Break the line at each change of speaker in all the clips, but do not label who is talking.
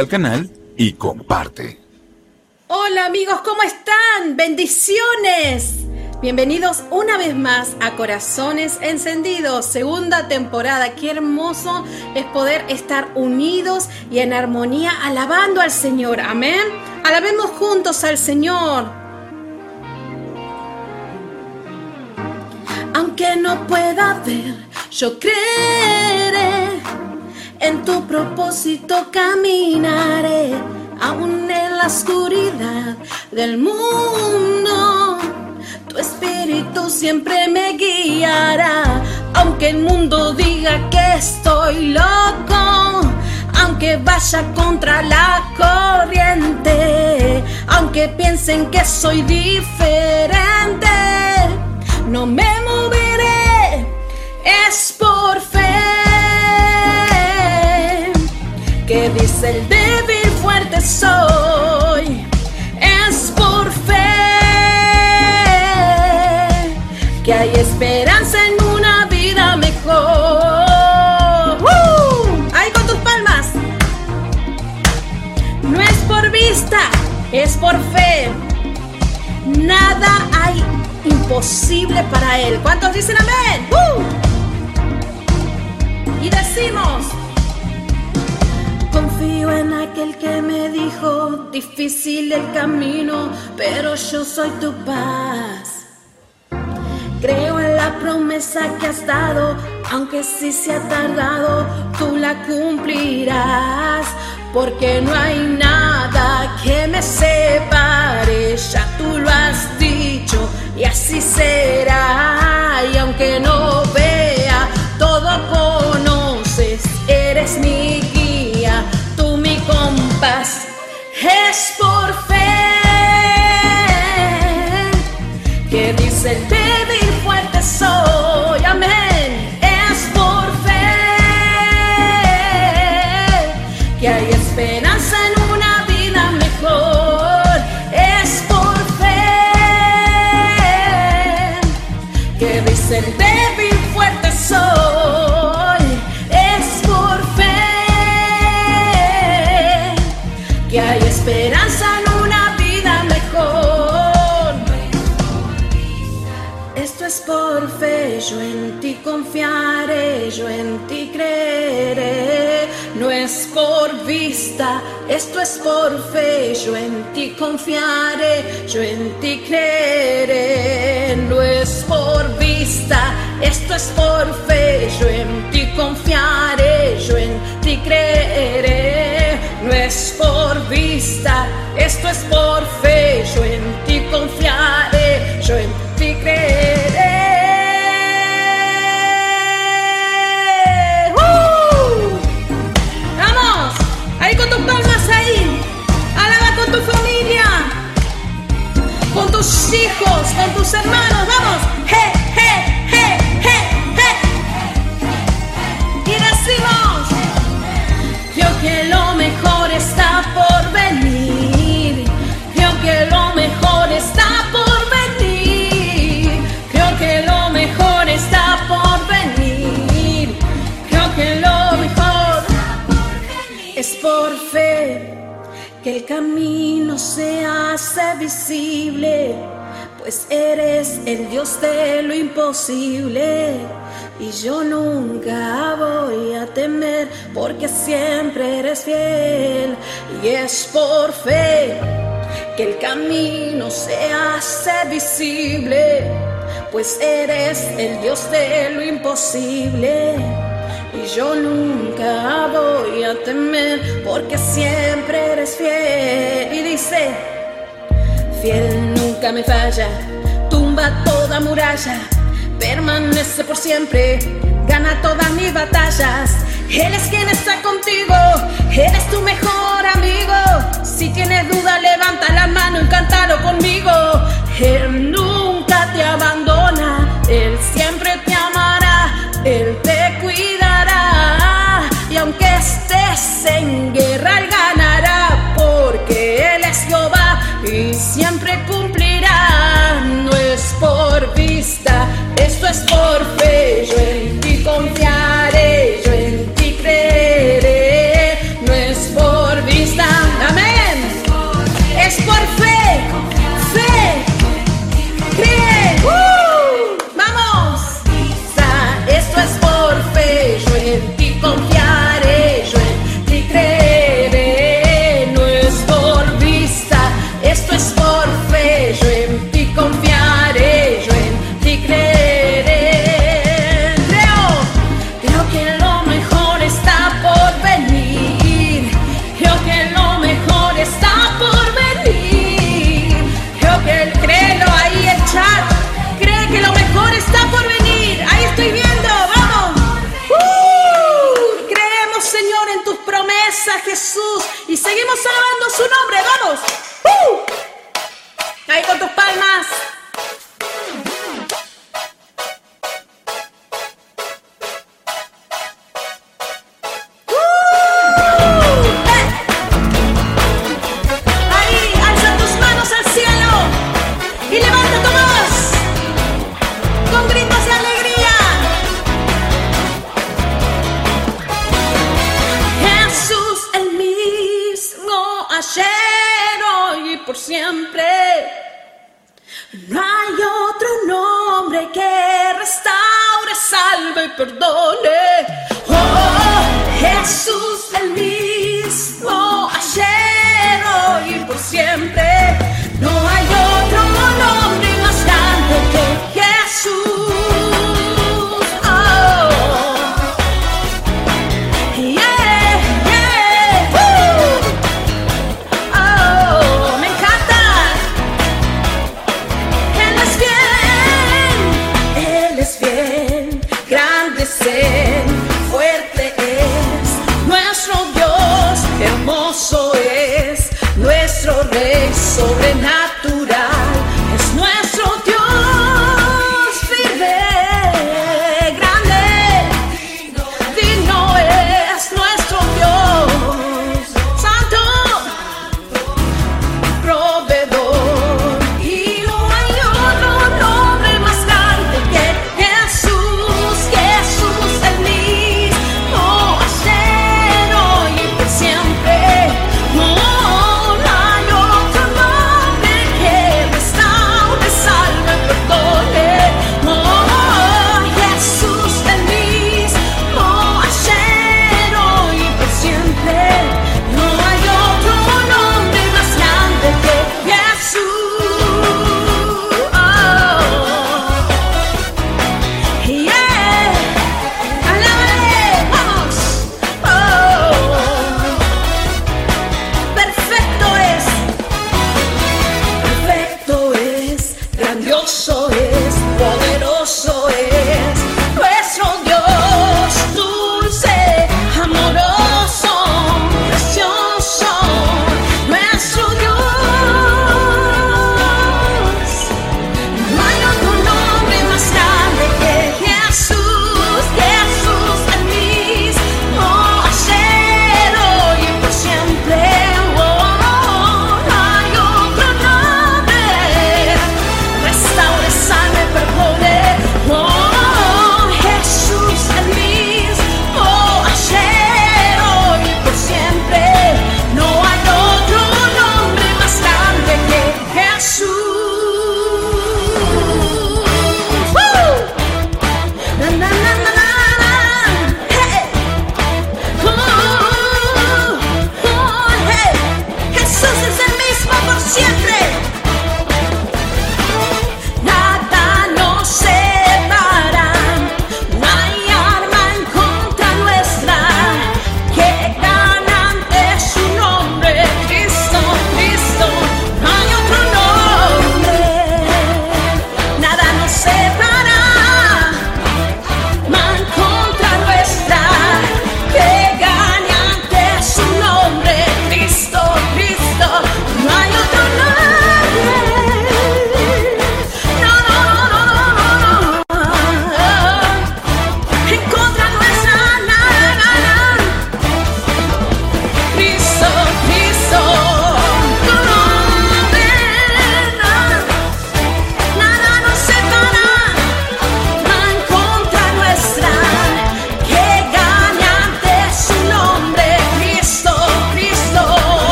al canal y comparte.
Hola amigos, ¿cómo están? Bendiciones. Bienvenidos una vez más a Corazones Encendidos, segunda temporada. Qué hermoso es poder estar unidos y en armonía alabando al Señor. Amén. Alabemos juntos al Señor. Aunque no pueda ver, yo creeré. En tu propósito caminaré, aún en la oscuridad del mundo tu espíritu siempre me guiará, aunque el mundo diga que estoy loco, aunque vaya contra la corriente, aunque piensen que soy diferente, no me moveré, es por fe. Que dice el débil fuerte soy, es por fe que hay esperanza en una vida mejor. ¡Uh! Ahí con tus palmas. No es por vista, es por fe. Nada hay imposible para Él. ¿Cuántos dicen amén? ¡Uh! Y decimos, confío en aquel que me dijo, difícil el camino, pero yo soy tu paz. Creo en la promesa que has dado, aunque sí se ha tardado, tú la cumplirás. Porque no hay nada que me separe, ya tú lo has dicho y así será. Y aunque no vea, todo conoces, eres mi es por fe. Que dice el yo en ti confiaré, yo en ti creeré. No es por vista, esto es por fe, yo en ti confiaré, yo en ti creeré. No es por vista, esto es por fe, yo en ti confiaré, yo en ti creeré. No es por vista, esto es por fe, yo en ti confiaré, yo en ti creeré. Imposible. Y yo nunca voy a temer porque siempre eres fiel. Y es por fe que el camino se hace visible, pues eres el Dios de lo imposible. Y yo nunca voy a temer porque siempre eres fiel. Y dice, fiel nunca me falla, tumba toda muralla, permanece por siempre, gana todas mis batallas. Él es quien está contigo, Él es tu mejor amigo. Si tienes duda, levanta la mano y cántalo conmigo. Él nunca te abandona, Él siempre te amará, Él te cuidará. Y aunque estés en guerra, Él ganará, porque Él es Jehová y siempre cumplirá. No es por vista, es por fe. Yo en ti confiaré,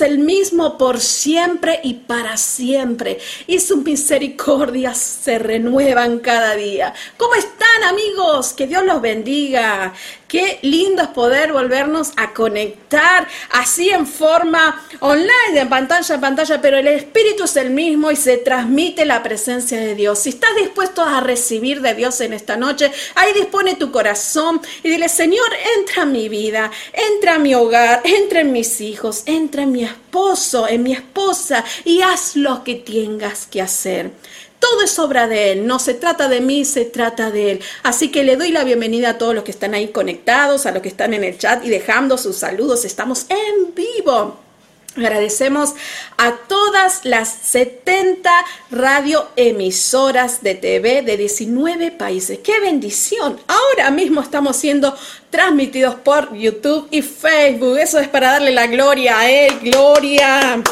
el mismo por siempre y para siempre. Y sus misericordias se renuevan cada día. ¿Cómo están amigos? Que Dios los bendiga. Qué lindo es poder volvernos a conectar así en forma online, de pantalla en pantalla, pero el Espíritu es el mismo y se transmite la presencia de Dios. Si estás dispuesto a recibir de Dios en esta noche, ahí dispone tu corazón y dile, Señor, entra en mi vida, entra en mi hogar, entra en mis hijos, entra en mi esposo, en mi esposa y haz lo que tengas que hacer. Todo es obra de Él, no se trata de mí, se trata de Él. Así que le doy la bienvenida a todos los que están ahí conectados, a los que están en el chat y dejando sus saludos. Estamos en vivo. Agradecemos a todas las 70 radioemisoras de TV de 19 países. ¡Qué bendición! Ahora mismo estamos siendo transmitidos por YouTube y Facebook. Eso es para darle la gloria a Él. ¡Gloria!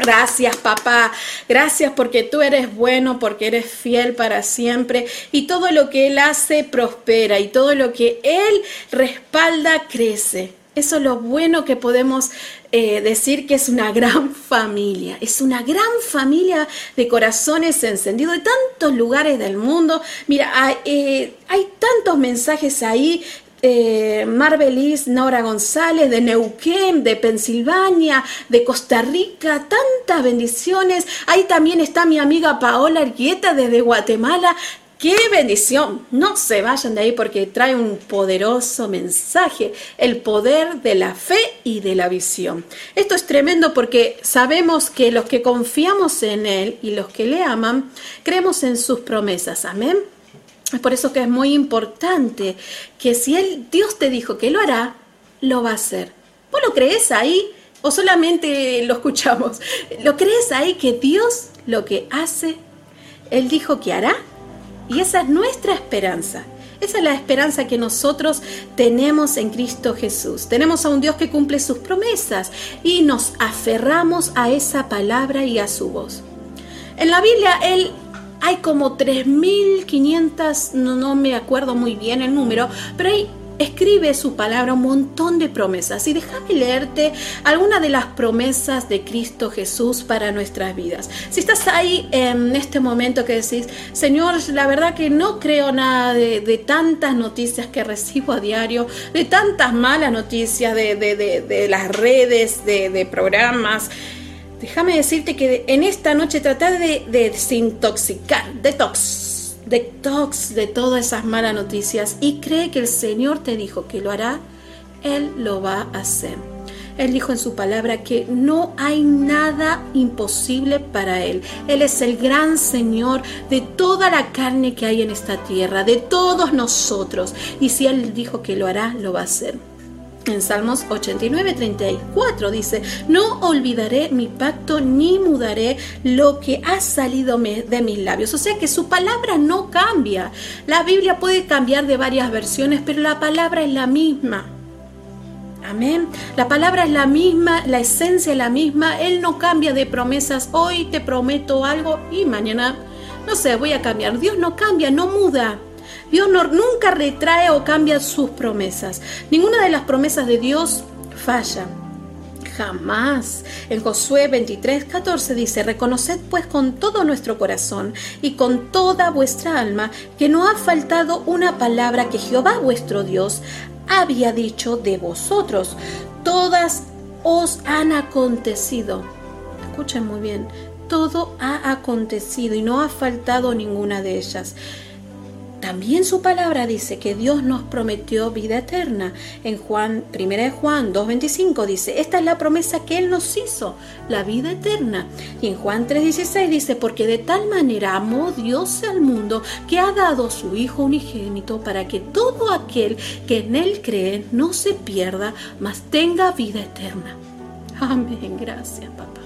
Gracias, papá. Gracias porque tú eres bueno, porque eres fiel para siempre y todo lo que Él hace prospera y todo lo que Él respalda crece. Eso es lo bueno que podemos eh, decir que es una gran familia. Es una gran familia de corazones encendidos de tantos lugares del mundo. Mira, hay, eh, hay tantos mensajes ahí eh, Marbelis Nora González de Neuquén, de Pensilvania, de Costa Rica, tantas bendiciones. Ahí también está mi amiga Paola Arguieta desde Guatemala. ¡Qué bendición! No se vayan de ahí porque trae un poderoso mensaje, el poder de la fe y de la visión. Esto es tremendo porque sabemos que los que confiamos en Él y los que le aman, creemos en sus promesas. Amén. Es por eso que es muy importante que si él, Dios te dijo que lo hará, lo va a hacer. ¿Vos lo crees ahí o solamente lo escuchamos? ¿Lo crees ahí que Dios lo que hace, Él dijo que hará? Y esa es nuestra esperanza. Esa es la esperanza que nosotros tenemos en Cristo Jesús. Tenemos a un Dios que cumple sus promesas y nos aferramos a esa palabra y a su voz. En la Biblia, Él hay como 3.500, no, no me acuerdo muy bien el número, pero ahí escribe su palabra un montón de promesas. Y déjame leerte algunas de las promesas de Cristo Jesús para nuestras vidas. Si estás ahí en este momento que decís, Señor, la verdad que no creo nada de, de tantas noticias que recibo a diario, de tantas malas noticias de, de, de las redes, de programas. Déjame decirte que en esta noche tratar de, de desintoxicar, detox, detox de todas esas malas noticias y cree que el Señor te dijo que lo hará, Él lo va a hacer. Él dijo en su palabra que no hay nada imposible para Él. Él es el gran Señor de toda la carne que hay en esta tierra, de todos nosotros. Y si Él dijo que lo hará, lo va a hacer. En Salmos 89, 34 dice, no olvidaré mi pacto ni mudaré lo que ha salido de mis labios. O sea que su palabra no cambia. La Biblia puede cambiar de varias versiones, pero la palabra es la misma. Amén. La palabra es la misma, la esencia es la misma. Él no cambia de promesas. Hoy te prometo algo y mañana, no sé, voy a cambiar. Dios no cambia, no muda. Dios nunca retrae o cambia sus promesas. Ninguna de las promesas de Dios falla. Jamás. En Josué 23, 14 dice, Reconoced pues con todo nuestro corazón y con toda vuestra alma que no ha faltado una palabra que Jehová vuestro Dios había dicho de vosotros. Todas os han acontecido. Escuchen muy bien. Todo ha acontecido y no ha faltado ninguna de ellas también su palabra dice que Dios nos prometió vida eterna. En Juan, 1 Juan 2.25 dice, esta es la promesa que Él nos hizo, la vida eterna. Y en Juan 3.16 dice, porque de tal manera amó Dios al mundo que ha dado a su Hijo unigénito para que todo aquel que en Él cree no se pierda, mas tenga vida eterna. Amén, gracias papá.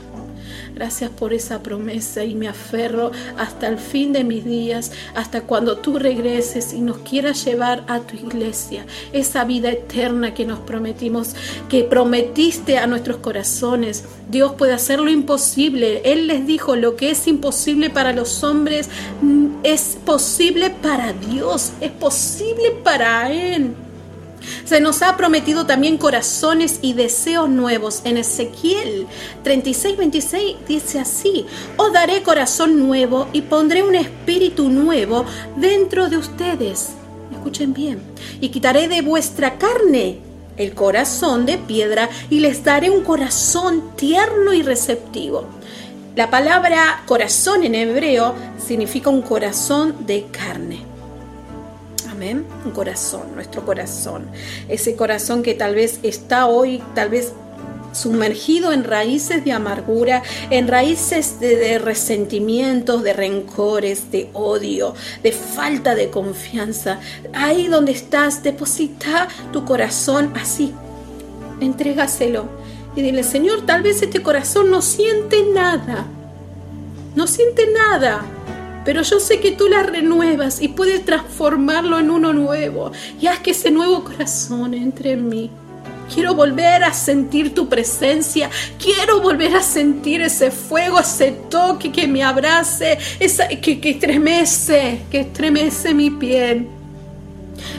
Gracias por esa promesa y me aferro hasta el fin de mis días, hasta cuando tú regreses y nos quieras llevar a tu iglesia, esa vida eterna que nos prometimos, que prometiste a nuestros corazones. Dios puede hacer lo imposible. Él les dijo, lo que es imposible para los hombres mm, es posible para Dios, es posible para Él. Se nos ha prometido también corazones y deseos nuevos. En Ezequiel 36, 26 dice así, os daré corazón nuevo y pondré un espíritu nuevo dentro de ustedes. Escuchen bien. Y quitaré de vuestra carne el corazón de piedra y les daré un corazón tierno y receptivo. La palabra corazón en hebreo significa un corazón de carne. Un corazón, nuestro corazón. Ese corazón que tal vez está hoy, tal vez sumergido en raíces de amargura, en raíces de, resentimientos, de rencores, de odio, de falta de confianza. Ahí donde estás, deposita tu corazón así, entrégaselo y dile, Señor, tal vez este corazón no siente nada, no siente nada, pero yo sé que tú la renuevas y puedes transformarlo en uno nuevo y haz que ese nuevo corazón entre en mí. Quiero volver a sentir tu presencia. Quiero volver a sentir ese fuego, ese toque que me abrace, que, que estremece, que estremece mi piel.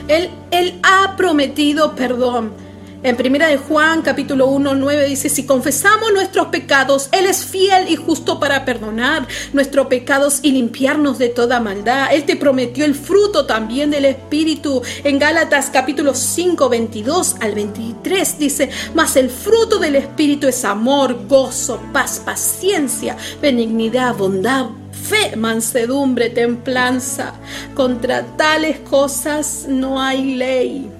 Él, él ha prometido perdón. En primera de Juan capítulo 1, 9 dice, si confesamos nuestros pecados, Él es fiel y justo para perdonar nuestros pecados y limpiarnos de toda maldad. Él te prometió el fruto también del Espíritu. En Gálatas capítulo 5, 22 al 23 dice, mas el fruto del Espíritu es amor, gozo, paz, paciencia, benignidad, bondad fe, mansedumbre, templanza. Contra tales cosas no hay ley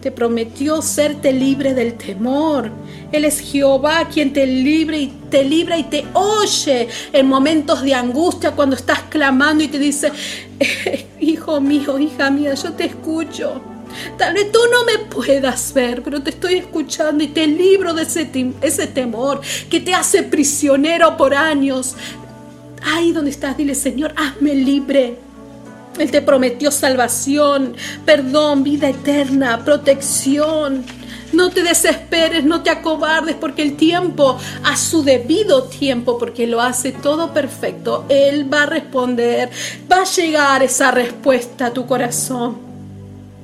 te prometió serte libre del temor. Él es Jehová quien te libre y te libra y te oye en momentos de angustia cuando estás clamando y te dice, hijo mío, hija mía, yo te escucho. Tal vez tú no me puedas ver, pero te estoy escuchando y te libro de ese, ese temor que te hace prisionero por años. Ahí donde estás, dile, Señor, hazme libre. Él te prometió salvación, perdón, vida eterna, protección. No te desesperes, no te acobardes, porque el tiempo, a su debido tiempo, porque lo hace todo perfecto, Él va a responder, va a llegar esa respuesta a tu corazón.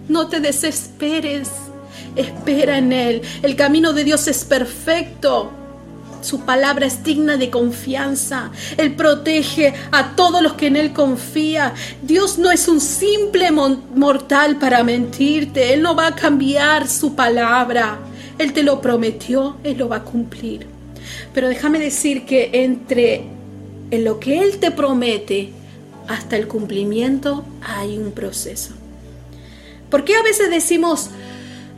No te desesperes, espera en Él. El camino de Dios es perfecto. Su palabra es digna de confianza. Él protege a todos los que en Él confía. Dios no es un simple mortal para mentirte. Él no va a cambiar su palabra. Él te lo prometió, Él lo va a cumplir. Pero déjame decir que entre en lo que Él te promete hasta el cumplimiento hay un proceso. ¿Por qué a veces decimos,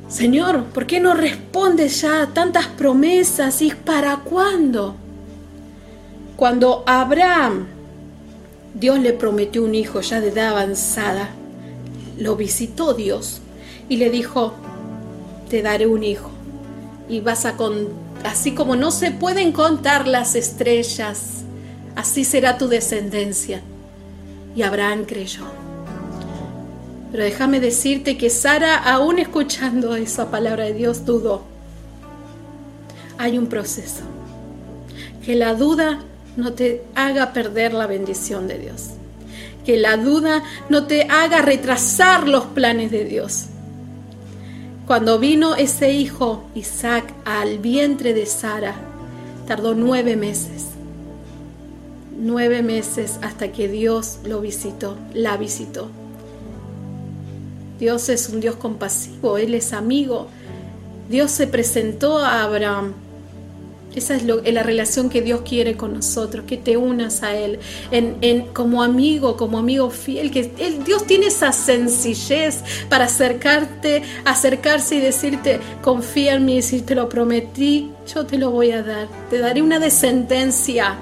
Señor, ¿por qué no respondes ya a tantas promesas? ¿Y para cuándo? Cuando Abraham, Dios le prometió un hijo ya de edad avanzada, lo visitó Dios y le dijo, te daré un hijo y vas a con así como no se pueden contar las estrellas, así será tu descendencia. Y Abraham creyó. Pero déjame decirte que Sara, aún escuchando esa palabra de Dios, dudó. Hay un proceso. Que la duda no te haga perder la bendición de Dios. Que la duda no te haga retrasar los planes de Dios. Cuando vino ese hijo, Isaac, al vientre de Sara, tardó nueve meses. Nueve meses hasta que Dios lo visitó, la visitó. Dios es un Dios compasivo, Él es amigo. Dios se presentó a Abraham. Esa es la relación que Dios quiere con nosotros, que te unas a Él en, como amigo, como amigo fiel, que Dios tiene esa sencillez para acercarte, acercarse y decirte, confía en mí, si te lo prometí, yo te lo voy a dar, te daré una descendencia,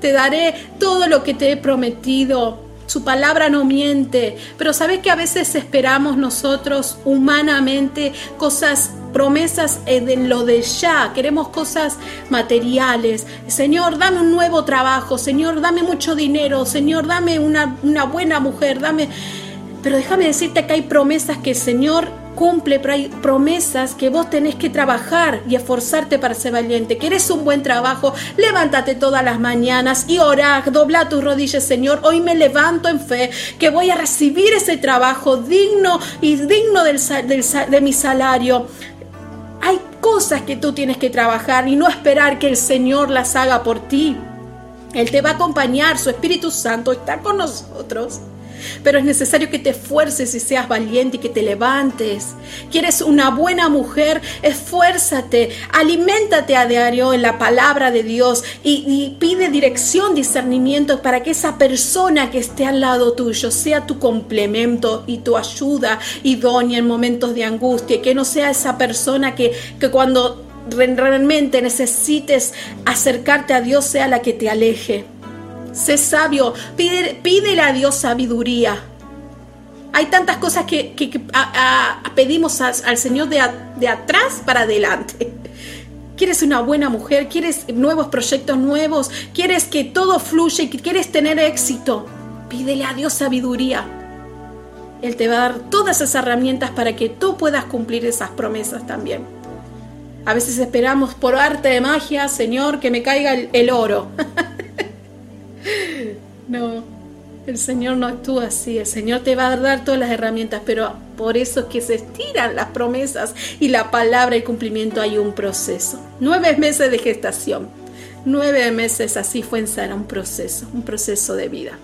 te daré todo lo que te he prometido, su palabra no miente, pero sabes que a veces esperamos nosotros humanamente cosas, promesas en lo de ya, queremos cosas materiales. Señor, dame un nuevo trabajo, Señor, dame mucho dinero, Señor, dame una, una buena mujer, dame... Pero déjame decirte que hay promesas que el Señor cumple, promesas que vos tenés que trabajar y esforzarte para ser valiente. ¿Querés un buen trabajo? Levántate todas las mañanas y orá, dobla tus rodillas, Señor. Hoy me levanto en fe que voy a recibir ese trabajo digno y digno del, de mi salario. Hay cosas que tú tienes que trabajar y no esperar que el Señor las haga por ti. Él te va a acompañar, su Espíritu Santo está con nosotros. Pero es necesario que te esfuerces y seas valiente y que te levantes. ¿Quieres una buena mujer? Esfuérzate, aliméntate a diario en la palabra de Dios y, pide dirección, discernimiento para que esa persona que esté al lado tuyo sea tu complemento y tu ayuda idónea en momentos de angustia. Que no sea esa persona que, que cuando realmente necesites acercarte a Dios sea la que te aleje. Sé sabio, pide, pídele a Dios sabiduría. Hay tantas cosas que, pedimos al Señor de, de atrás para adelante. ¿Quieres una buena mujer? ¿Quieres nuevos proyectos nuevos? ¿Quieres que todo fluya y quieres tener éxito? Pídele a Dios sabiduría. Él te va a dar todas esas herramientas para que tú puedas cumplir esas promesas también. A veces esperamos por arte de magia, Señor, que me caiga el oro. No, el Señor no actúa así. El Señor te va a dar todas las herramientas, pero por eso es que se estiran las promesas y la palabra y cumplimiento hay un proceso. Nueve meses de gestación. Nueve meses así fue en Sara un proceso, un proceso de vida.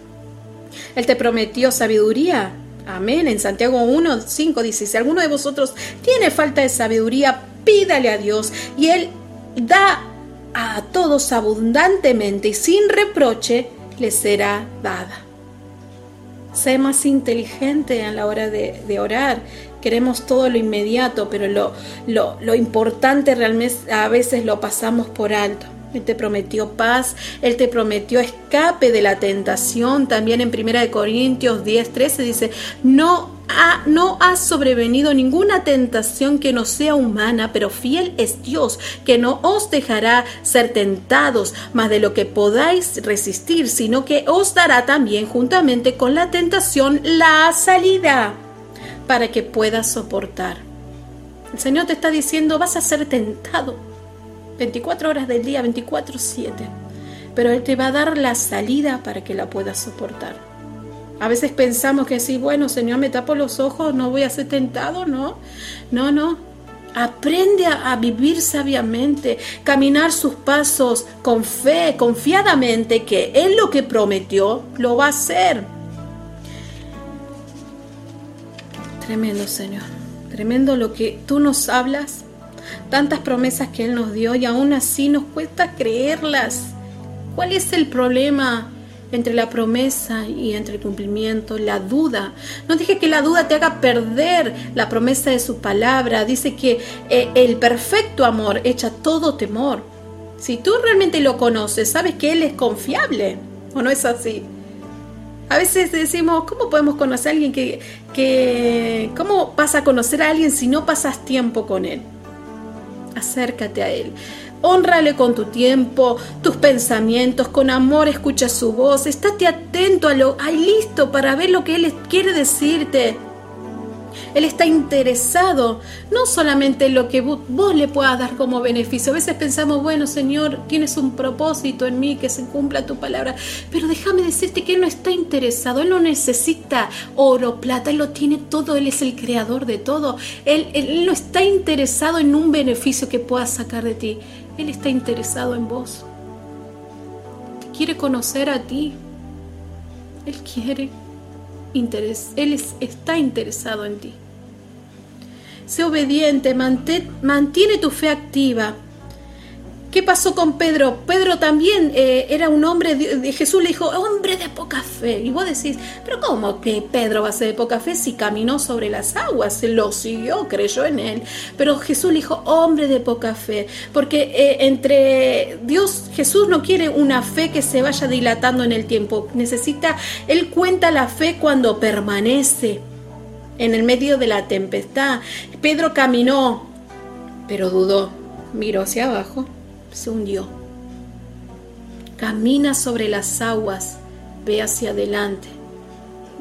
Él te prometió sabiduría. Amén. En Santiago 1, 5 dice, si alguno de vosotros tiene falta de sabiduría, pídale a Dios y Él da a todos abundantemente y sin reproche le será dada. Sé más inteligente a la hora de, orar. Queremos todo lo inmediato, pero lo, lo, lo importante realmente a veces lo pasamos por alto. Él te prometió paz, Él te prometió escape de la tentación. También en 1 Corintios 10, 13 dice, no ha, no ha sobrevenido ninguna tentación que no sea humana, pero fiel es Dios, que no os dejará ser tentados más de lo que podáis resistir, sino que os dará también juntamente con la tentación la salida para que puedas soportar. El Señor te está diciendo, vas a ser tentado 24 horas del día, 24/7. Pero Él te va a dar la salida para que la puedas soportar. A veces pensamos que sí, bueno, Señor, me tapo los ojos, no voy a ser tentado, ¿no? No, no. Aprende a, a vivir sabiamente, caminar sus pasos con fe, confiadamente, que Él lo que prometió lo va a hacer. Tremendo, Señor. Tremendo lo que tú nos hablas tantas promesas que Él nos dio y aún así nos cuesta creerlas. ¿Cuál es el problema entre la promesa y entre el cumplimiento? La duda. No dije que la duda te haga perder la promesa de su palabra. Dice que eh, el perfecto amor echa todo temor. Si tú realmente lo conoces, sabes que Él es confiable. ¿O no es así? A veces decimos, ¿cómo podemos conocer a alguien que, que... ¿Cómo vas a conocer a alguien si no pasas tiempo con él? Acércate a Él. Honrale con tu tiempo, tus pensamientos, con amor escucha su voz, estate atento a lo, ahí listo para ver lo que Él quiere decirte. Él está interesado no solamente en lo que vos le puedas dar como beneficio. A veces pensamos, bueno, Señor, tienes un propósito en mí, que se cumpla tu palabra. Pero déjame decirte que Él no está interesado. Él no necesita oro, plata. Él lo tiene todo. Él es el creador de todo. Él, él no está interesado en un beneficio que puedas sacar de ti. Él está interesado en vos. Quiere conocer a ti. Él quiere él está interesado en ti. Sé obediente, mantiene tu fe activa. ¿Qué pasó con Pedro? Pedro también eh, era un hombre, Jesús le dijo, hombre de poca fe. Y vos decís, pero ¿cómo que Pedro va a ser de poca fe si caminó sobre las aguas? Lo siguió, creyó en él. Pero Jesús le dijo, hombre de poca fe. Porque eh, entre Dios, Jesús no quiere una fe que se vaya dilatando en el tiempo. Necesita, Él cuenta la fe cuando permanece en el medio de la tempestad. Pedro caminó, pero dudó, miró hacia abajo se hundió. Camina sobre las aguas, ve hacia adelante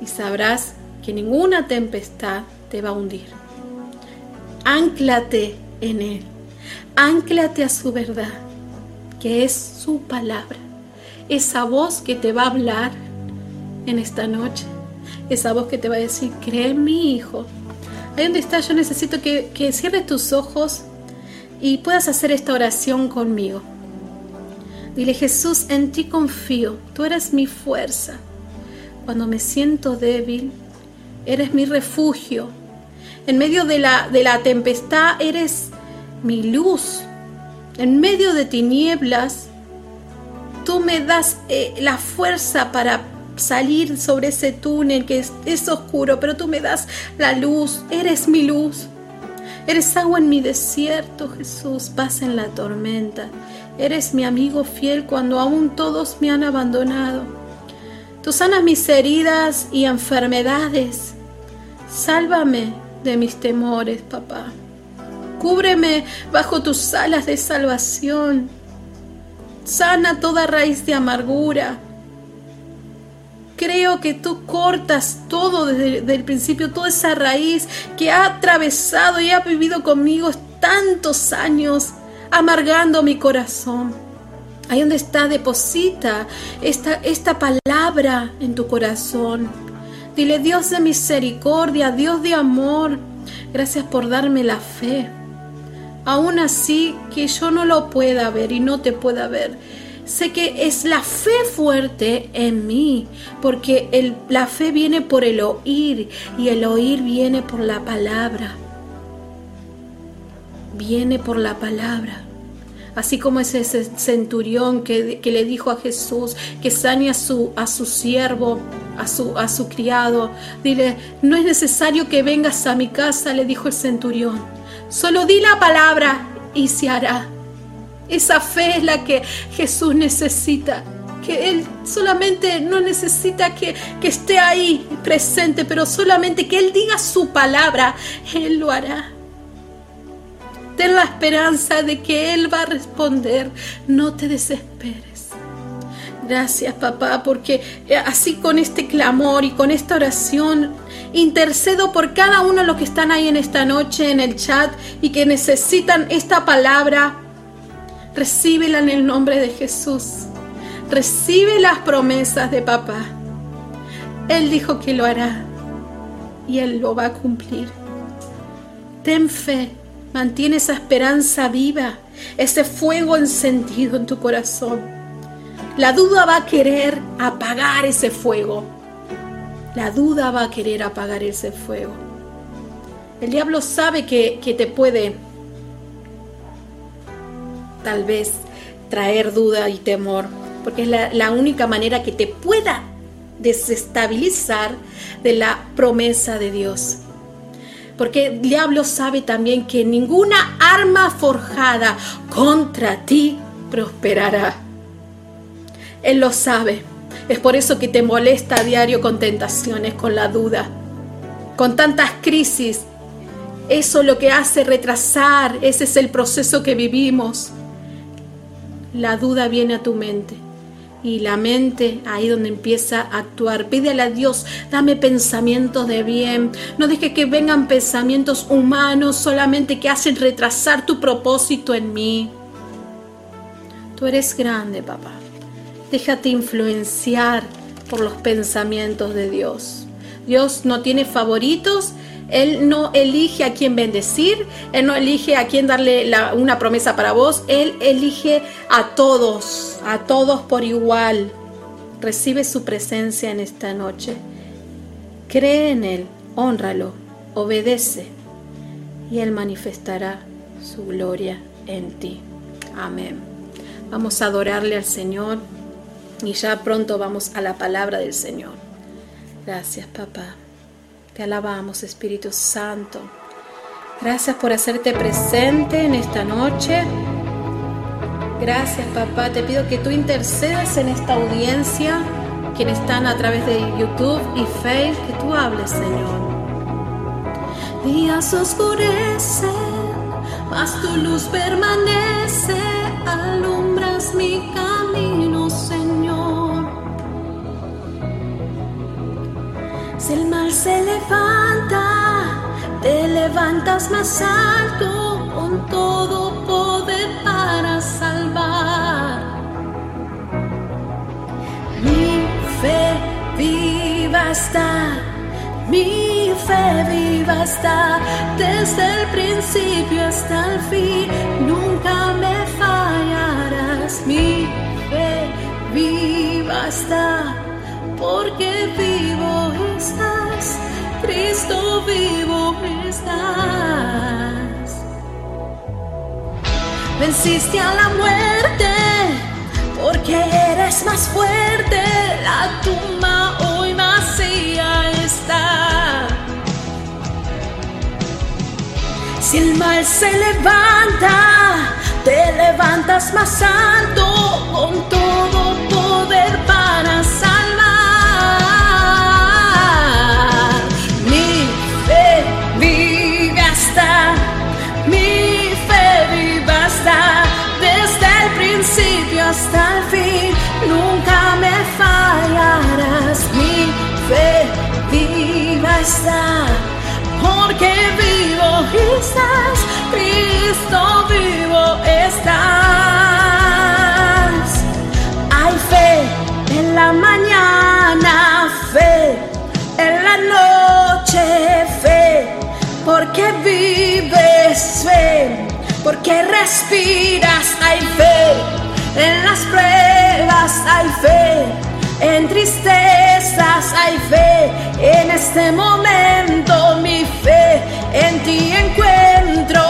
y sabrás que ninguna tempestad te va a hundir. Ánclate en Él, ánclate a su verdad, que es su palabra, esa voz que te va a hablar en esta noche, esa voz que te va a decir, cree mi hijo. Ahí donde está, yo necesito que, que cierres tus ojos y puedas hacer esta oración conmigo. Dile Jesús, en ti confío, tú eres mi fuerza. Cuando me siento débil, eres mi refugio. En medio de la, de la tempestad, eres mi luz. En medio de tinieblas, tú me das eh, la fuerza para salir sobre ese túnel que es, es oscuro, pero tú me das la luz, eres mi luz. Eres agua en mi desierto, Jesús, paz en la tormenta. Eres mi amigo fiel cuando aún todos me han abandonado. Tú sanas mis heridas y enfermedades. Sálvame de mis temores, papá. Cúbreme bajo tus alas de salvación. Sana toda raíz de amargura creo que tú cortas todo desde, el principio, toda esa raíz que ha atravesado y ha vivido conmigo tantos años, amargando mi corazón. Ahí donde está, deposita esta, esta palabra en tu corazón. Dile, Dios de misericordia, Dios de amor, gracias por darme la fe. Aún así que yo no lo pueda ver y no te pueda ver sé que es la fe fuerte en mí, porque la fe viene por el oír y el oír viene por la palabra. Viene por la palabra. Así como ese centurión que, le dijo a Jesús que sane a su, su siervo, a su, a su criado. Dile, no es necesario que vengas a mi casa, le dijo el centurión. Solo di la palabra y se hará. Esa fe es la que Jesús necesita. Que Él solamente no necesita que, que esté ahí presente, pero solamente que Él diga su palabra, Él lo hará. Ten la esperanza de que Él va a responder. No te desesperes. Gracias, papá, porque eh, así con este clamor y con esta oración intercedo por cada uno de los que están ahí en esta noche en el chat y que necesitan esta palabra Recíbela en el nombre de Jesús. Recibe las promesas de papá. Él dijo que lo hará y Él lo va a cumplir. Ten fe, mantiene esa esperanza viva, ese fuego encendido en tu corazón. La duda va a querer apagar ese fuego. La duda va a querer apagar ese fuego. El diablo sabe que, que te puede tal vez traer duda y temor, porque es la, única manera que te pueda desestabilizar de la promesa de Dios. Porque el diablo sabe también que ninguna arma forjada contra ti prosperará. Él lo sabe. Es por eso que te molesta a diario con tentaciones, con la duda, con tantas crisis. Eso lo que hace retrasar, ese es el proceso que vivimos la duda viene a tu mente. Y la mente ahí donde empieza a actuar. Pídele a Dios, dame pensamientos de bien. No dejes que vengan pensamientos humanos solamente que hacen retrasar tu propósito en mí. Tú eres grande, papá. Déjate influenciar por los pensamientos de Dios. Dios no tiene favoritos él no elige a quién bendecir, Él no elige a quién darle una promesa para vos, Él elige a todos, a todos por igual. Recibe su presencia en esta noche. Cree en Él, honralo, obedece y Él manifestará su gloria en ti. Amén. Vamos a adorarle al Señor y ya pronto vamos a la palabra del Señor. Gracias, papá. Te alabamos, Espíritu Santo. Gracias por hacerte presente en esta noche. Gracias, papá. Te pido que tú intercedas en esta audiencia, quienes están a través de YouTube y Facebook, que tú hables, Señor. Días oscurecen, mas tu luz permanece, levantas más alto con todo poder para salvar. Mi fe viva está, mi fe viva está, desde el principio hasta el fin, nunca me fallarás. Mi fe viva está, porque vivo estás, Cristo vivo estás. Venciste a la muerte, porque eres más fuerte, la tumba hoy vacía está. Si el mal se levanta, te levantas más alto con todo poder para salvar. Está, porque vivo estás, Cristo vivo estás. Hay fe en la mañana, fe en la noche, fe, porque vives, fe, porque respiras, hay fe. En las pruebas hay fe, en hay fe. En este momento mi fe, en ti encuentro,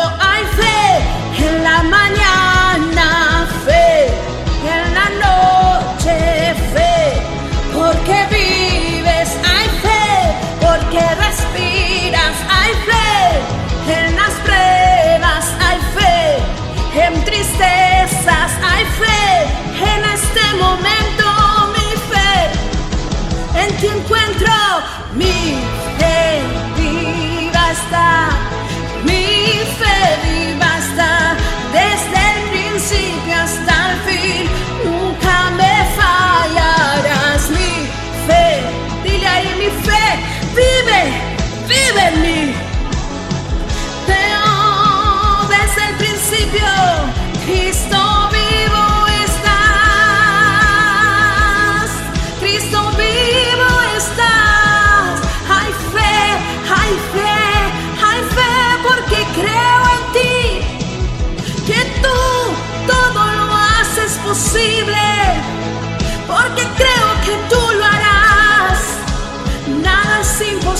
mi fe viva está, mi fe viva está, desde el principio hasta el fin, nunca me fallarás, mi fe, dile ahí mi fe, vive, vive en mí. Pero desde el principio,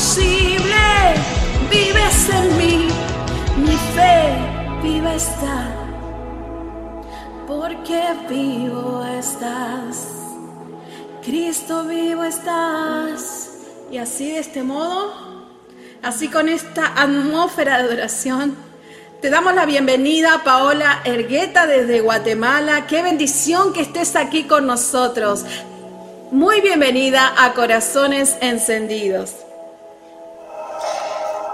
imposible. Vives en mí. Mi fe viva está. Porque vivo estás. Cristo vivo estás. Y así de este modo, así con esta atmósfera de adoración, te damos la bienvenida, Paola Ergueta desde Guatemala. Qué bendición que estés aquí con nosotros. Muy bienvenida a Corazones Encendidos.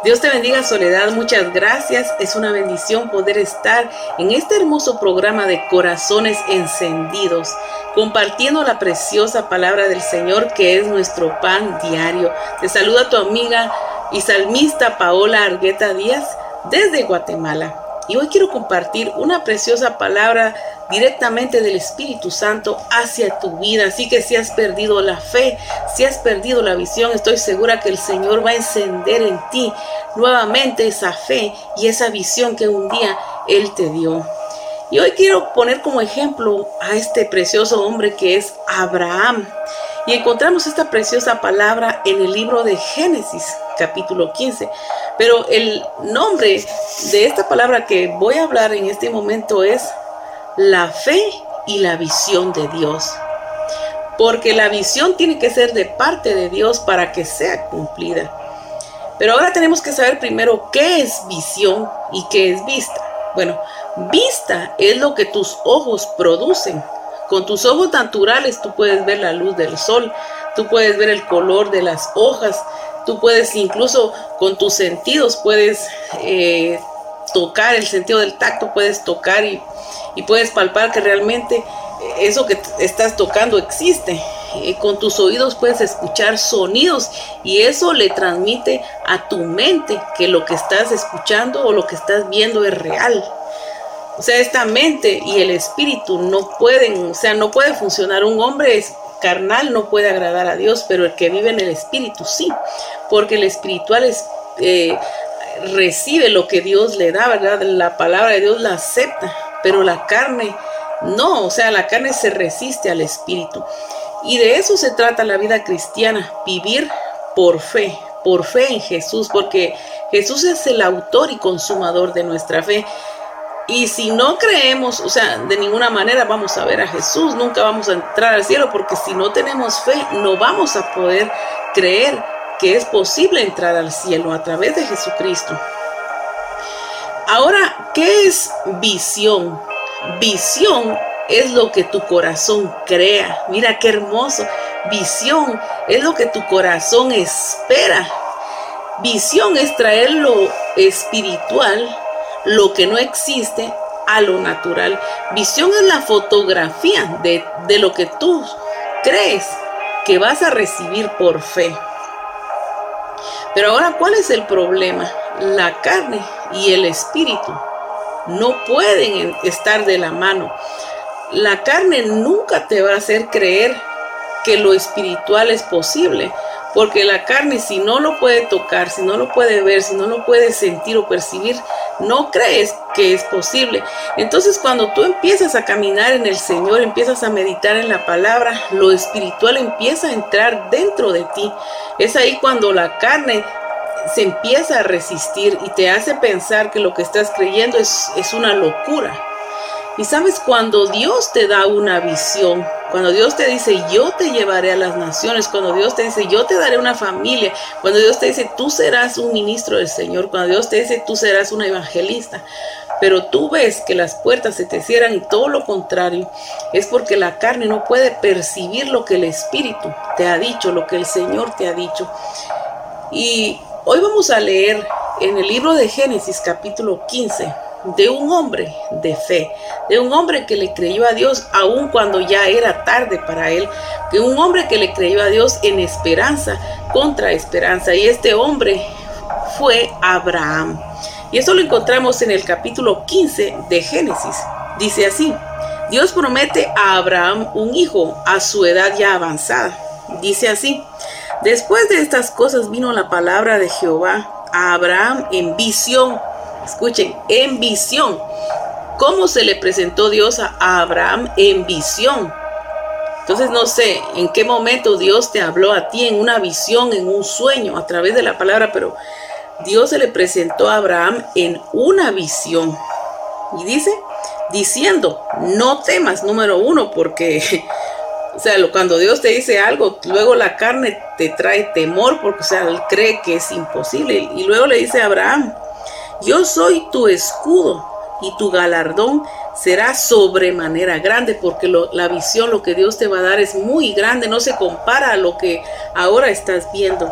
Dios te bendiga, Soledad. Muchas gracias. Es una bendición poder estar en este hermoso programa de Corazones Encendidos, compartiendo la preciosa palabra del Señor que es nuestro pan diario. Te saluda tu amiga y salmista Paola Argueta Díaz desde Guatemala. Y hoy quiero compartir una preciosa palabra directamente del Espíritu Santo hacia tu vida. Así que si has perdido la fe, si has perdido la visión, estoy segura que el Señor va a encender en ti nuevamente esa fe y esa visión que un día Él te dio. Y hoy quiero poner como ejemplo a este precioso hombre que es Abraham. Y encontramos esta preciosa palabra en el libro de Génesis, capítulo 15. Pero el nombre de esta palabra que voy a hablar en este momento es la fe y la visión de Dios. Porque la visión tiene que ser de parte de Dios para que sea cumplida. Pero ahora tenemos que saber primero qué es visión y qué es vista. Bueno, vista es lo que tus ojos producen. Con tus ojos naturales tú puedes ver la luz del sol, tú puedes ver el color de las hojas, tú puedes incluso con tus sentidos puedes eh, tocar el sentido del tacto, puedes tocar y, y puedes palpar que realmente eso que estás tocando existe. con tus oídos puedes escuchar sonidos y eso le transmite a tu mente que lo que estás escuchando o lo que estás viendo es real. O sea, esta mente y el espíritu no pueden, o sea, no puede funcionar. Un hombre carnal no puede agradar a Dios, pero el que vive en el espíritu sí, porque el espiritual es, eh, recibe lo que Dios le da, ¿verdad? La palabra de Dios la acepta, pero la carne no, o sea, la carne se resiste al espíritu. Y de eso se trata la vida cristiana, vivir por fe, por fe en Jesús, porque Jesús es el autor y consumador de nuestra fe. Y si no creemos, o sea, de ninguna manera vamos a ver a Jesús, nunca vamos a entrar al cielo, porque si no tenemos fe, no vamos a poder creer que es posible entrar al cielo a través de Jesucristo. Ahora, ¿qué es visión? Visión es lo que tu corazón crea. Mira qué hermoso. Visión es lo que tu corazón espera. Visión es traer lo espiritual, lo que no existe, a lo natural. Visión es la fotografía de, de lo que tú crees que vas a recibir por fe. Pero ahora, ¿cuál es el problema? La carne y el espíritu no pueden estar de la mano. La carne nunca te va a hacer creer que lo espiritual es posible, porque la carne si no lo puede tocar, si no lo puede ver, si no lo puede sentir o percibir, no crees que es posible. Entonces cuando tú empiezas a caminar en el Señor, empiezas a meditar en la palabra, lo espiritual empieza a entrar dentro de ti. Es ahí cuando la carne se empieza a resistir y te hace pensar que lo que estás creyendo es, una locura. Y sabes, cuando Dios te da una visión, cuando Dios te dice, yo te llevaré a las naciones, cuando Dios te dice, yo te daré una familia, cuando Dios te dice, tú serás un ministro del Señor, cuando Dios te dice, tú serás una evangelista, pero tú ves que las puertas se te cierran y todo lo contrario, es porque la carne no puede percibir lo que el Espíritu te ha dicho, lo que el Señor te ha dicho. Y Hoy vamos a leer en el libro de Génesis capítulo 15 de un hombre de fe, de un hombre que le creyó a Dios aun cuando ya era tarde para él, de un hombre que le creyó a Dios en esperanza contra esperanza. Y este hombre fue Abraham. Y eso lo encontramos en el capítulo 15 de Génesis. Dice así, Dios promete a Abraham un hijo a su edad ya avanzada. Dice así, Después de estas cosas vino la palabra de Jehová a Abraham en visión. Escuchen, en visión. ¿Cómo se le presentó Dios a Abraham en visión? Entonces no sé en qué momento Dios te habló a ti en una visión, en un sueño, a través de la palabra, pero Dios se le presentó a Abraham en una visión. Y dice, diciendo, no temas, número uno, porque o sea, cuando Dios te dice algo, luego la carne te trae temor porque, o sea, él cree que es imposible. Y luego le dice a Abraham, yo soy tu escudo y tu galardón será sobremanera grande porque la visión, lo que Dios te va a dar es muy grande, no se compara a lo que ahora estás viendo.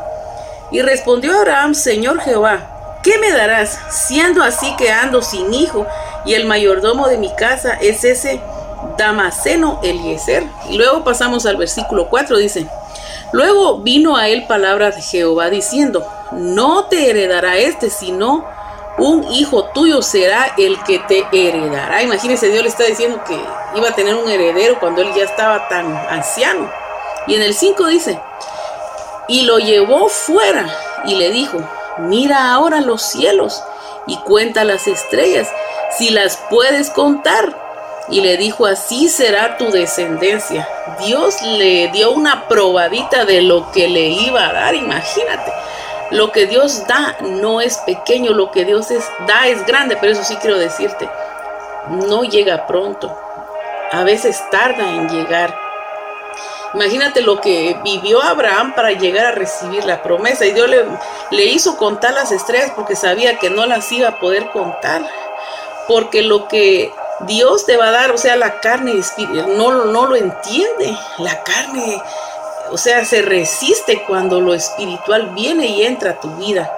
Y respondió Abraham, Señor Jehová, ¿qué me darás siendo así que ando sin hijo y el mayordomo de mi casa es ese Damaseno Eliezer. Y luego pasamos al versículo 4, dice, luego vino a él palabra de Jehová diciendo, no te heredará este, sino un hijo tuyo será el que te heredará. Imagínese, Dios le está diciendo que iba a tener un heredero cuando él ya estaba tan anciano. Y en el 5 dice, y lo llevó fuera y le dijo, mira ahora los cielos y cuenta las estrellas, si las puedes contar y le dijo, así será tu descendencia. Dios le dio una probadita de lo que le iba a dar, imagínate. Lo que Dios da no es pequeño, lo que Dios es, da es grande, pero eso sí quiero decirte, no llega pronto. a veces tarda en llegar. Imagínate lo que vivió Abraham para llegar a recibir la promesa. Y Dios le, hizo contar las estrellas porque sabía que no las iba a poder contar. Porque lo que Dios te va a dar, o sea, la carne no, no lo entiende. La carne, o sea, se resiste cuando lo espiritual viene y entra a tu vida.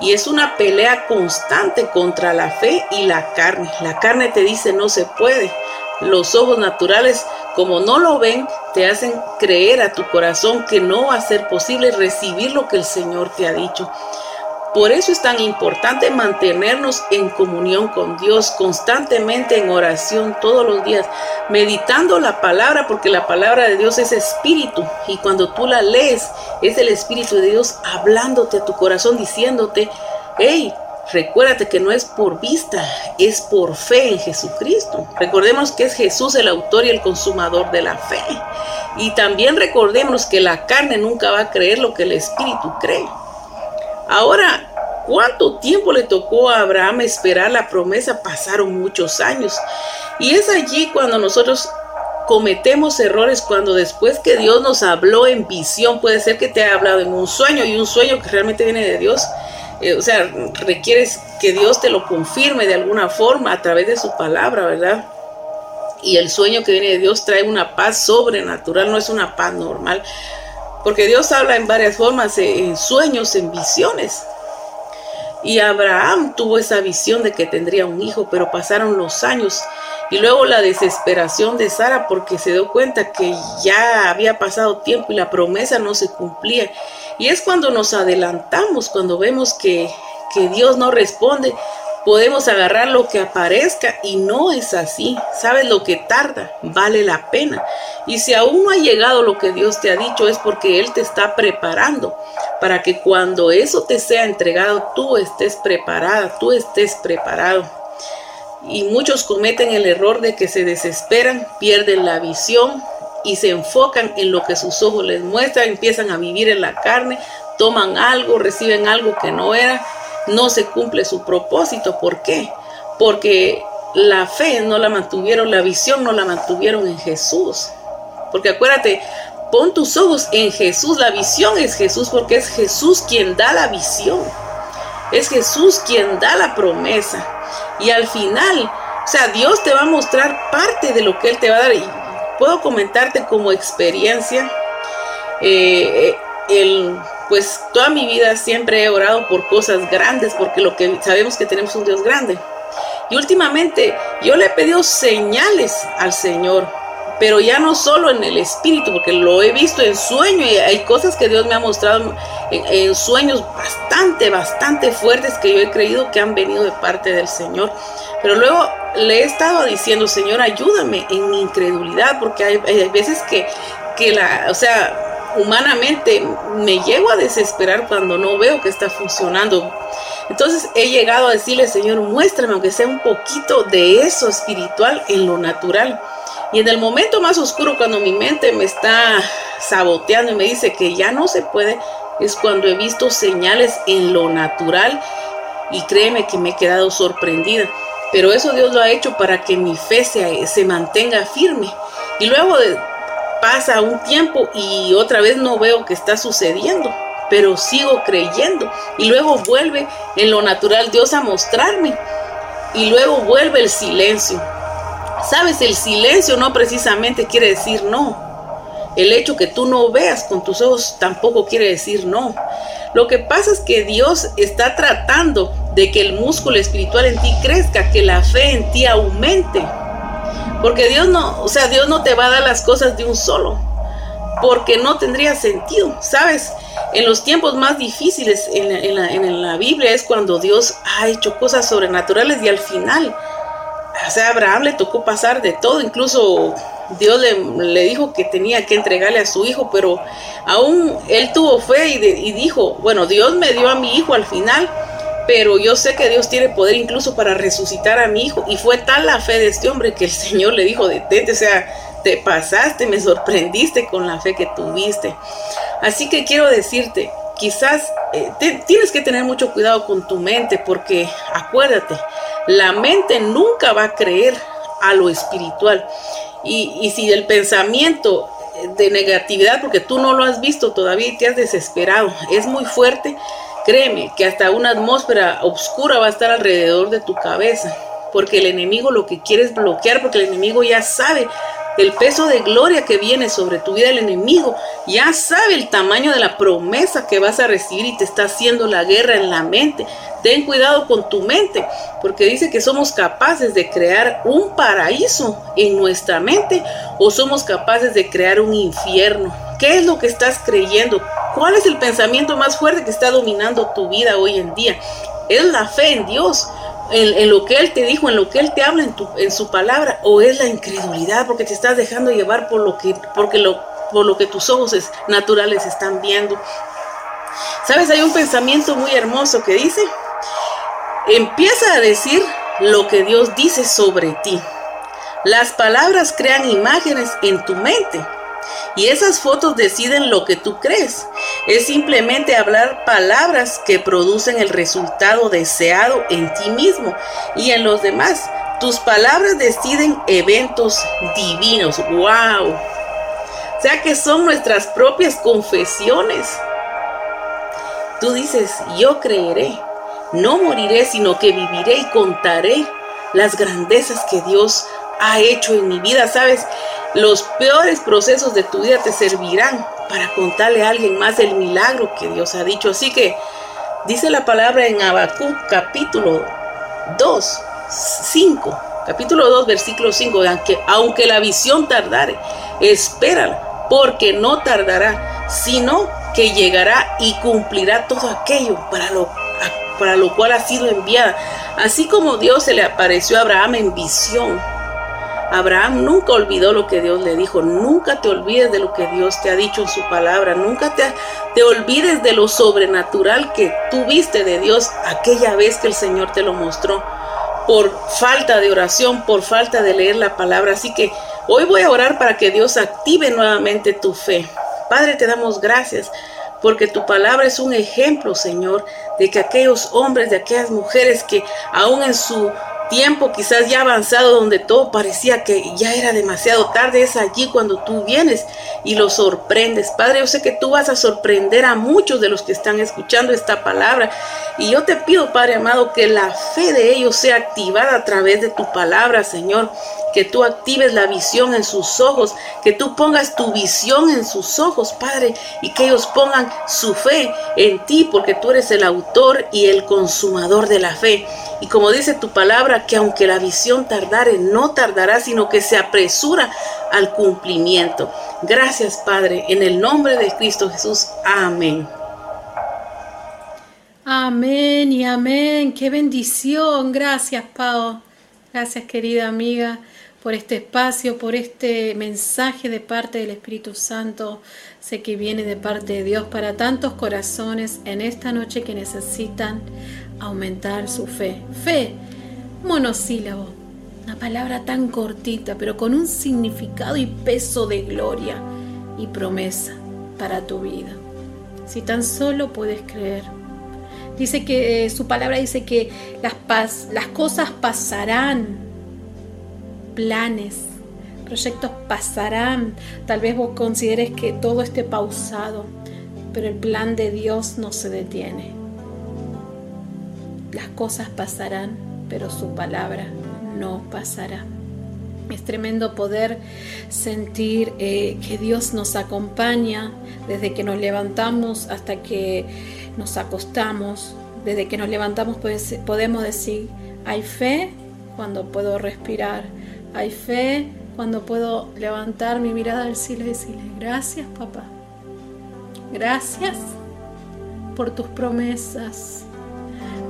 Y es una pelea constante contra la fe y la carne. La carne te dice no se puede. Los ojos naturales, como no lo ven, te hacen creer a tu corazón que no va a ser posible recibir lo que el Señor te ha dicho. Por eso es tan importante mantenernos en comunión con Dios, constantemente en oración todos los días, meditando la palabra, porque la palabra de Dios es espíritu. Y cuando tú la lees, es el espíritu de Dios hablándote a tu corazón, diciéndote, hey, Recuérdate que no es por vista, es por fe en Jesucristo. Recordemos que es Jesús el autor y el consumador de la fe. Y también recordemos que la carne nunca va a creer lo que el Espíritu cree. Ahora, ¿cuánto tiempo le tocó a Abraham esperar la promesa? Pasaron muchos años. Y es allí cuando nosotros cometemos errores cuando después que Dios nos habló en visión, puede ser que te haya hablado en un sueño y un sueño que realmente viene de Dios, eh, o sea, requieres que Dios te lo confirme de alguna forma a través de su palabra, ¿verdad? Y el sueño que viene de Dios trae una paz sobrenatural, no es una paz normal. Porque Dios habla en varias formas, en sueños, en visiones. Y Abraham tuvo esa visión de que tendría un hijo, pero pasaron los años. Y luego la desesperación de Sara porque se dio cuenta que ya había pasado tiempo y la promesa no se cumplía. Y es cuando nos adelantamos, cuando vemos que, que Dios no responde, podemos agarrar lo que aparezca y no es así. ¿Sabes lo que tarda? Vale la pena. Y si aún no ha llegado lo que Dios te ha dicho es porque Él te está preparando para que cuando eso te sea entregado tú estés preparada, tú estés preparado. Y muchos cometen el error de que se desesperan, pierden la visión y se enfocan en lo que sus ojos les muestran, empiezan a vivir en la carne, toman algo, reciben algo que no era no se cumple su propósito. ¿Por qué? Porque la fe no la mantuvieron, la visión no la mantuvieron en Jesús. Porque acuérdate, pon tus ojos en Jesús, la visión es Jesús porque es Jesús quien da la visión. Es Jesús quien da la promesa. Y al final, o sea, Dios te va a mostrar parte de lo que Él te va a dar. Y puedo comentarte como experiencia. Eh, el pues toda mi vida siempre he orado por cosas grandes, porque lo que sabemos que tenemos un Dios grande. Y últimamente yo le he pedido señales al Señor, pero ya no solo en el espíritu, porque lo he visto en sueño y hay cosas que Dios me ha mostrado en, sueños bastante, bastante fuertes que yo he creído que han venido de parte del Señor. Pero luego le he estado diciendo, Señor, ayúdame en mi incredulidad, porque hay, hay veces que, que la, o sea, humanamente me llego a desesperar cuando no veo que está funcionando. Entonces he llegado a decirle, Señor, muéstrame aunque sea un poquito de eso espiritual en lo natural. Y en el momento más oscuro, cuando mi mente me está saboteando y me dice que ya no se puede, es cuando he visto señales en lo natural y créeme que me he quedado sorprendida. Pero eso Dios lo ha hecho para que mi fe se, se mantenga firme. Y luego de, pasa un tiempo y otra vez no veo que está sucediendo, pero sigo creyendo. Y luego vuelve en lo natural Dios a mostrarme. Y luego vuelve el silencio. Sabes, el silencio no precisamente quiere decir no. El hecho que tú no veas con tus ojos tampoco quiere decir no. Lo que pasa es que Dios está tratando de que el músculo espiritual en ti crezca, que la fe en ti aumente. Porque Dios no, o sea, Dios no te va a dar las cosas de un solo. Porque no tendría sentido, ¿sabes? En los tiempos más difíciles en la, Biblia es cuando Dios ha hecho cosas sobrenaturales y al final, o sea, Abraham le tocó pasar de todo, incluso Dios le, dijo que tenía que entregarle a su hijo, pero aún él tuvo fe y, dijo, bueno, Dios me dio a mi hijo al final, pero yo sé que Dios tiene poder incluso para resucitar a mi hijo. Y fue tal la fe de este hombre que el Señor le dijo, detente, o sea, te pasaste, me sorprendiste con la fe que tuviste. Así que quiero decirte, quizás eh, tienes que tener mucho cuidado con tu mente porque acuérdate, la mente nunca va a creer a lo espiritual. Y, y si el pensamiento de negatividad, porque tú no lo has visto todavía y te has desesperado, es muy fuerte, créeme que hasta una atmósfera oscura va a estar alrededor de tu cabeza, porque el enemigo lo que quiere es bloquear, porque el enemigo ya sabe el peso de gloria que viene sobre tu vida el enemigo, ya sabe el tamaño de la promesa que vas a recibir y te está haciendo la guerra en la mente. Ten cuidado con tu mente, porque dice que somos capaces de crear un paraíso en nuestra mente o somos capaces de crear un infierno. ¿Qué es lo que estás creyendo? ¿Cuál es el pensamiento más fuerte que está dominando tu vida hoy en día? Es la fe en Dios en, lo que Él te dijo, en lo que Él te habla en, tu, su palabra, o es la incredulidad porque te estás dejando llevar por lo que, por lo que tus ojos naturales están viendo. Sabes, hay un pensamiento muy hermoso que dice, empieza a decir lo que Dios dice sobre ti. Las palabras crean imágenes en tu mente y esas fotos deciden lo que tú crees. Es simplemente hablar palabras que producen el resultado deseado en ti mismo y en los demás. Tus palabras deciden eventos divinos. ¡Wow! O sea que son nuestras propias confesiones. Tú dices, yo creeré, no moriré, sino que viviré y contaré las grandezas que Dios ha hecho en mi vida. ¿Sabes? Los peores procesos de tu vida te servirán para contarle a alguien más el milagro que Dios ha dicho. Así que dice la palabra en Habacuc capítulo 2, 5, capítulo 2, versículo 5, aunque, aunque la visión tardare, espérala, porque no tardará, sino que llegará y cumplirá todo aquello para lo, para lo cual ha sido enviada. Así como Dios se le apareció a Abraham en visión Abraham nunca olvidó lo que Dios le dijo. Nunca te olvides de lo que Dios te ha dicho en su palabra. Nunca te, te olvides de lo sobrenatural que tuviste de Dios aquella vez que el Señor te lo mostró. Por falta de oración, por falta de leer la palabra. Así que hoy voy a orar para que Dios active nuevamente tu fe. Padre, te damos gracias porque tu palabra es un ejemplo, Señor, de que aquellos hombres, de aquellas mujeres que aún en su tiempo quizás ya avanzado donde todo parecía que ya era demasiado tarde, es allí cuando tú vienes y lo sorprendes. Padre, yo sé que tú vas a sorprender a muchos de los que están escuchando esta palabra y yo te pido, Padre amado, que la fe de ellos sea activada a través de tu palabra, Señor que tú actives la visión en sus ojos, que tú pongas tu visión en sus ojos, Padre, y que ellos pongan su fe en ti, porque tú eres el autor y el consumador de la fe. Y como dice tu palabra, que aunque la visión tardare, no tardará, sino que se apresura al cumplimiento. Gracias, Padre, en el nombre de Cristo Jesús. Amén.
Amén y amén. Qué bendición. Gracias, Pau. Gracias, querida amiga por este espacio, por este mensaje de parte del Espíritu Santo. Sé que viene de parte de Dios para tantos corazones en esta noche que necesitan aumentar su fe. Fe, monosílabo, una palabra tan cortita, pero con un significado y peso de gloria y promesa para tu vida. Si tan solo puedes creer. Dice que eh, su palabra dice que las, las cosas pasarán, planes, proyectos pasarán. Tal vez vos consideres que todo esté pausado, pero el plan de Dios no se detiene. Las cosas pasarán, pero su palabra no pasará. Es tremendo poder sentir eh, que Dios nos acompaña desde que nos levantamos hasta que nos acostamos. Desde que nos levantamos podemos decir, hay fe cuando puedo respirar, hay fe cuando puedo levantar mi mirada al cielo y decirle, gracias papá, gracias por tus promesas,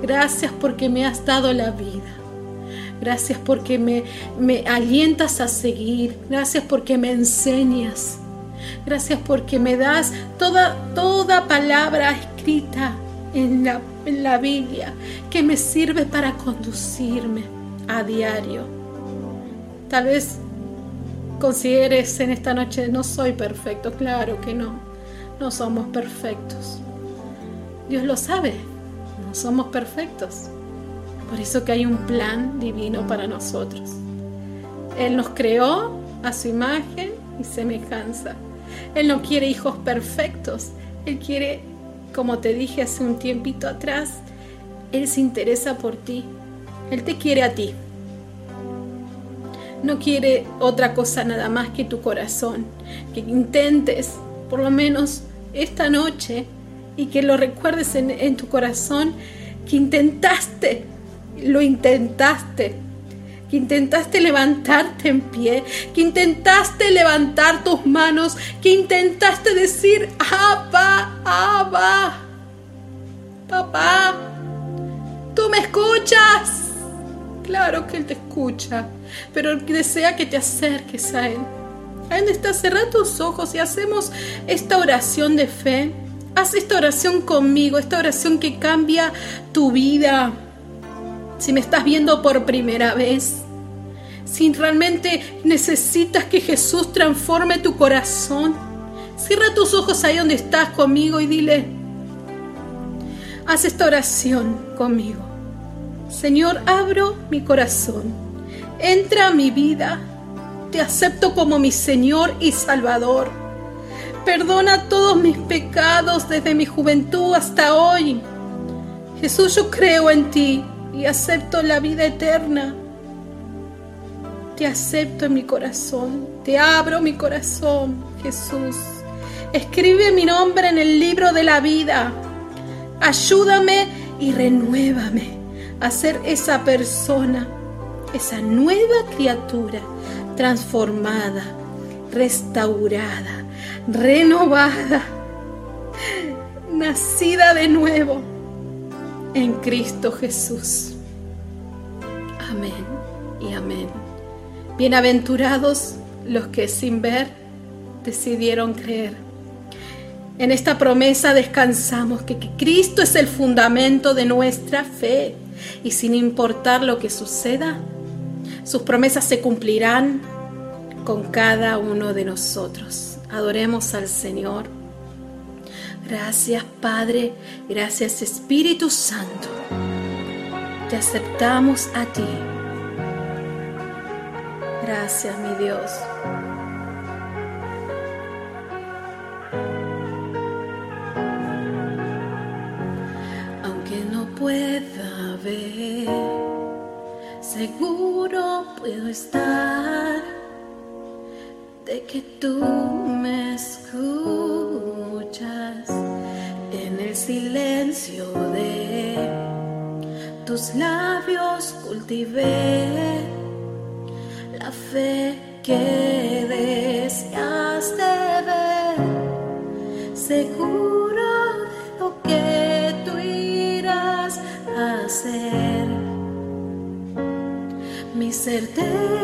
gracias porque me has dado la vida. Gracias porque me, me alientas a seguir. Gracias porque me enseñas. Gracias porque me das toda, toda palabra escrita en la, en la Biblia que me sirve para conducirme a diario. Tal vez consideres en esta noche, no soy perfecto, claro que no, no somos perfectos. Dios lo sabe, no somos perfectos. Por eso que hay un plan divino para nosotros. Él nos creó a su imagen y semejanza. Él no quiere hijos perfectos. Él quiere, como te dije hace un tiempito atrás, Él se interesa por ti. Él te quiere a ti. No quiere otra cosa nada más que tu corazón. Que intentes, por lo menos esta noche, y que lo recuerdes en, tu corazón, que intentaste, lo intentaste que intentaste levantarte en pie, que intentaste levantar tus manos, que intentaste decir, Abba, Abba, papá, tú me escuchas. Claro que Él te escucha, pero desea que te acerques a Él. Ahí donde estás, cerra tus ojos y hacemos esta oración de fe. Haz esta oración conmigo, esta oración que cambia tu vida. Si me estás viendo por primera vez, si realmente necesitas que Jesús transforme tu corazón, cierra tus ojos ahí donde estás conmigo y dile, haz esta oración conmigo. Señor, abro mi corazón, entra a mi vida, te acepto como mi Señor y Salvador. Perdona todos mis pecados desde mi juventud hasta hoy. Jesús, yo creo en ti y acepto la vida eterna. Te acepto en mi corazón, te abro mi corazón, Jesús. Escribe mi nombre en el libro de la vida. Ayúdame y renuévame a ser esa persona, esa nueva criatura, transformada, restaurada, renovada, nacida de nuevo en Cristo Jesús. Amén y amén. Bienaventurados los que sin ver decidieron creer. En esta promesa descansamos que, Cristo es el fundamento de nuestra fe y sin importar lo que suceda, sus promesas se cumplirán con cada uno de nosotros. Adoremos al Señor. Gracias Padre, gracias Espíritu Santo. Te aceptamos a ti Gracias, mi Dios. Seguro puedo estar de que tú me escuchas en el silencio de tus labios cultivé la fe que deseas de ver, seguro certeza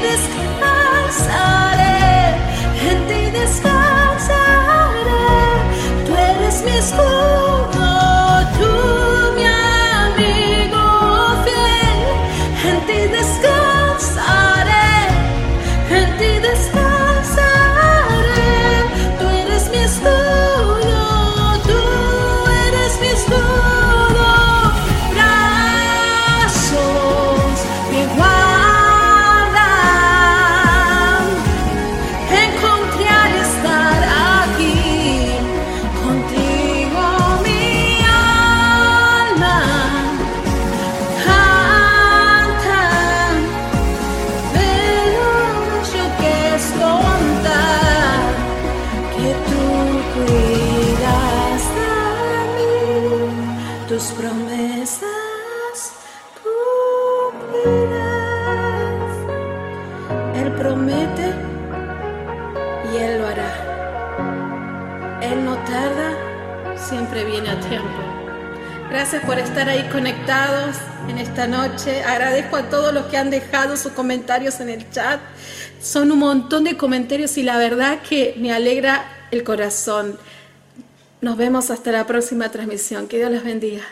this house. gracias por estar ahí conectados en esta noche. Agradezco a todos los que han dejado sus comentarios en el chat. Son un montón de comentarios y la verdad que me alegra el corazón. Nos vemos hasta la próxima transmisión. Que Dios los bendiga.